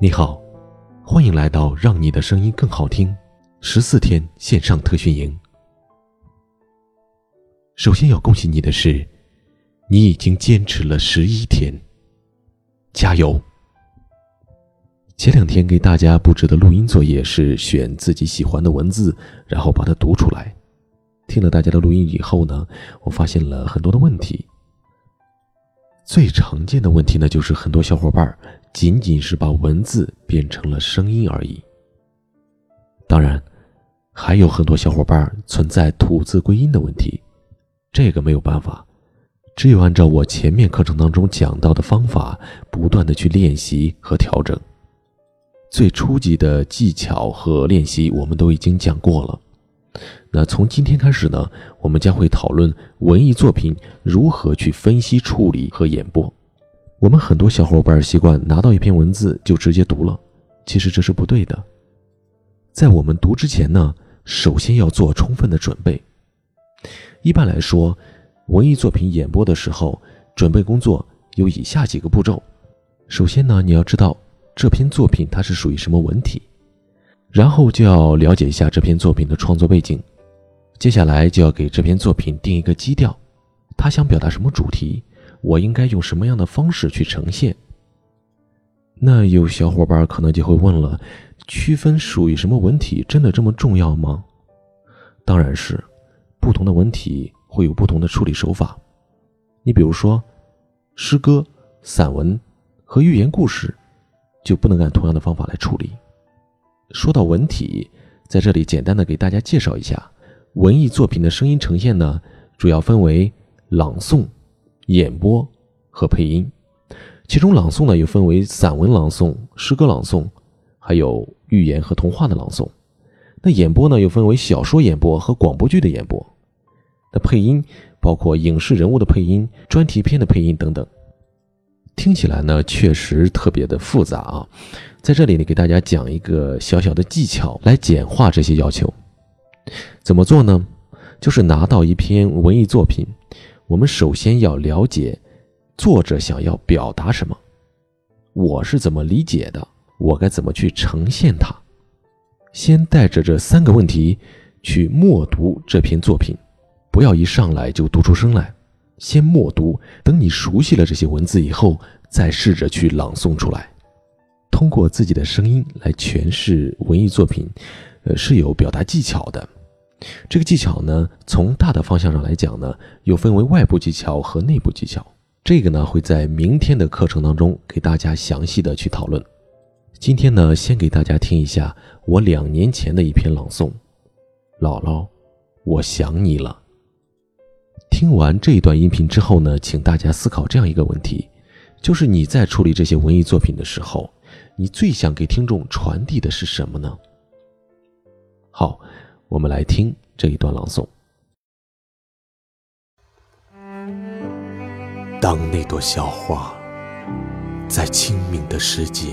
你好，欢迎来到让你的声音更好听十四天线上特训营。首先要恭喜你的是，你已经坚持了十一天，加油！前两天给大家布置的录音作业是选自己喜欢的文字，然后把它读出来。听了大家的录音以后呢，我发现了很多的问题。最常见的问题呢，就是很多小伙伴仅仅是把文字变成了声音而已。当然，还有很多小伙伴存在吐字归音的问题，这个没有办法，只有按照我前面课程当中讲到的方法，不断的去练习和调整。最初级的技巧和练习我们都已经讲过了。那从今天开始呢，我们将会讨论文艺作品如何去分析、处理和演播。我们很多小伙伴习惯拿到一篇文字就直接读了，其实这是不对的。在我们读之前呢，首先要做充分的准备。一般来说，文艺作品演播的时候，准备工作有以下几个步骤。首先呢，你要知道这篇作品它是属于什么文体。然后就要了解一下这篇作品的创作背景，接下来就要给这篇作品定一个基调，他想表达什么主题，我应该用什么样的方式去呈现。那有小伙伴可能就会问了，区分属于什么文体真的这么重要吗？当然是，不同的文体会有不同的处理手法。你比如说，诗歌、散文和寓言故事，就不能按同样的方法来处理。说到文体，在这里简单的给大家介绍一下，文艺作品的声音呈现呢，主要分为朗诵、演播和配音。其中朗诵呢又分为散文朗诵、诗歌朗诵，还有寓言和童话的朗诵。那演播呢又分为小说演播和广播剧的演播。那配音包括影视人物的配音、专题片的配音等等。听起来呢确实特别的复杂啊。在这里呢，给大家讲一个小小的技巧，来简化这些要求。怎么做呢？就是拿到一篇文艺作品，我们首先要了解作者想要表达什么，我是怎么理解的，我该怎么去呈现它。先带着这三个问题去默读这篇作品，不要一上来就读出声来，先默读。等你熟悉了这些文字以后，再试着去朗诵出来。通过自己的声音来诠释文艺作品，呃，是有表达技巧的。这个技巧呢，从大的方向上来讲呢，又分为外部技巧和内部技巧。这个呢，会在明天的课程当中给大家详细的去讨论。今天呢，先给大家听一下我两年前的一篇朗诵，《姥姥，我想你了》。听完这一段音频之后呢，请大家思考这样一个问题，就是你在处理这些文艺作品的时候。你最想给听众传递的是什么呢？好，我们来听这一段朗诵。当那朵小花在清明的时节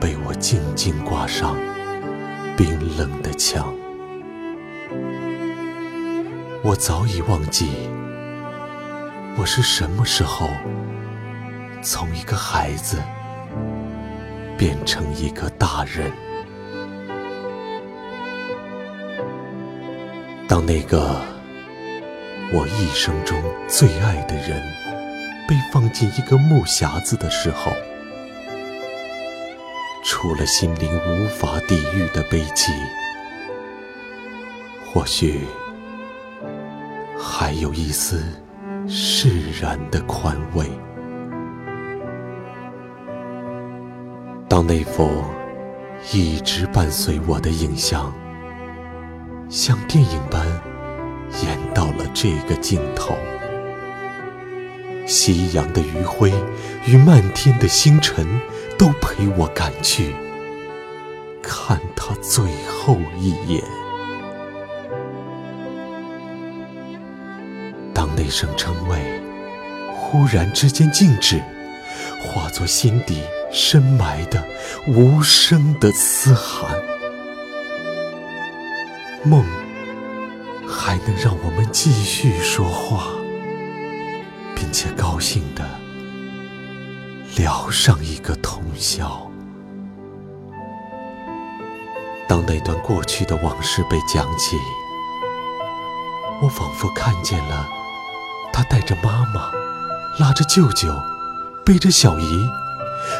被我静静挂上冰冷的墙，我早已忘记我是什么时候从一个孩子。变成一个大人。当那个我一生中最爱的人被放进一个木匣子的时候，除了心灵无法抵御的悲戚，或许还有一丝释然的宽慰。当那幅一直伴随我的影像，像电影般演到了这个镜头，夕阳的余晖与漫天的星辰都陪我赶去，看他最后一眼。那声称谓忽然之间静止，化作心底。深埋的无声的嘶喊，梦还能让我们继续说话，并且高兴的聊上一个通宵。当那段过去的往事被讲起，我仿佛看见了他带着妈妈，拉着舅舅，背着小姨，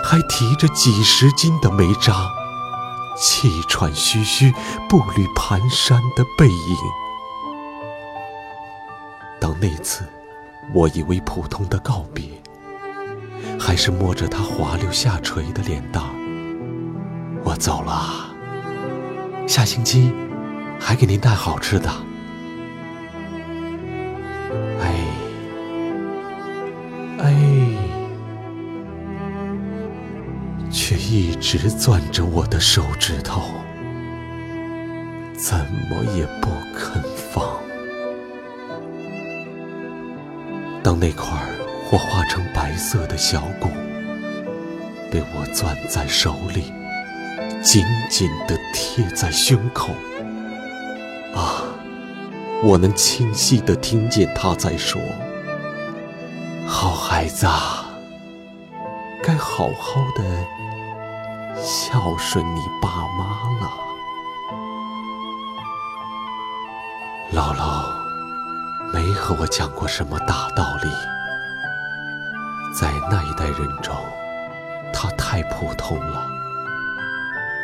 还提着几十斤的煤渣，气喘吁吁、步履蹒跚的背影。当那次我以为普通的告别，还是摸着他滑溜下垂的脸蛋，我走了。下星期还给您带好吃的。直攥着我的手指头，怎么也不肯放。当那块火化成白色的小骨被我攥在手里。紧紧地贴在胸口，啊！我能清晰地听见他在说：“好孩子，该好好的孝顺你爸妈了。”姥姥没和我讲过什么大道理，在那一代人中，她太普通了。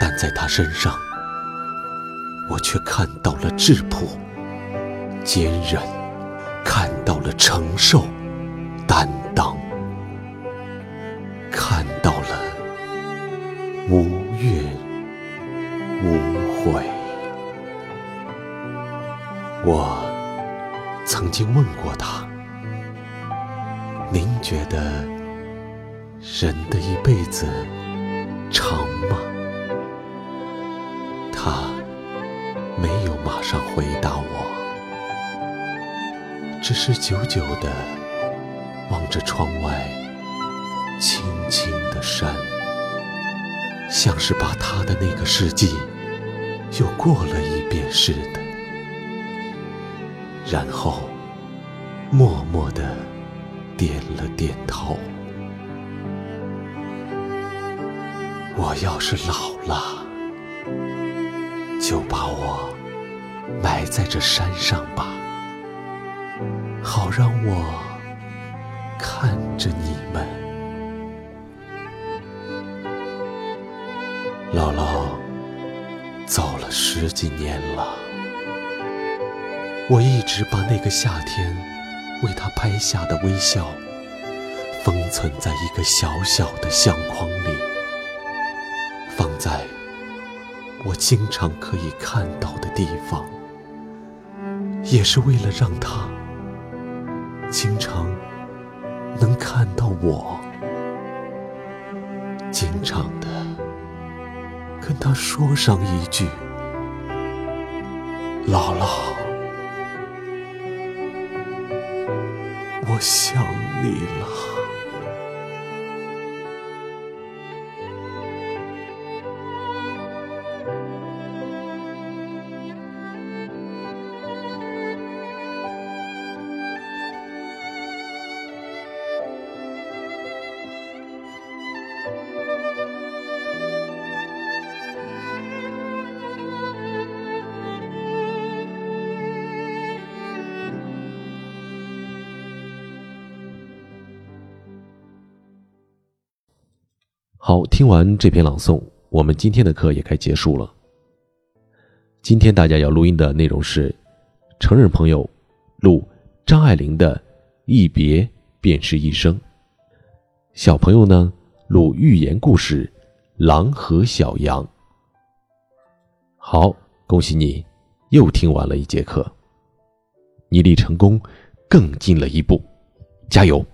但在她身上，我却看到了质朴、坚韧，看到了承受、担当，悔。我曾经问过他：“您觉得人的一辈子长吗？”他没有马上回答我，只是久久地望着窗外青青的山，像是把他的那个世纪又过了一遍似的，然后默默地点了点头。我要是老了。就把我埋在这山上吧，好让我看着你们。姥姥走了十几年了，我一直把那个夏天为他拍下的微笑封存在一个小小的相框里，放在。我经常可以看到的地方，也是为了让他经常能看到我，经常的跟他说上一句：“姥姥，我想你了。”好，听完这篇朗诵，我们今天的课也该结束了。今天大家要录音的内容是，成人朋友录张爱玲的《一别便是一生》，小朋友呢录寓言故事《狼和小羊》。好，恭喜你又听完了一节课，你离成功更近了一步，加油！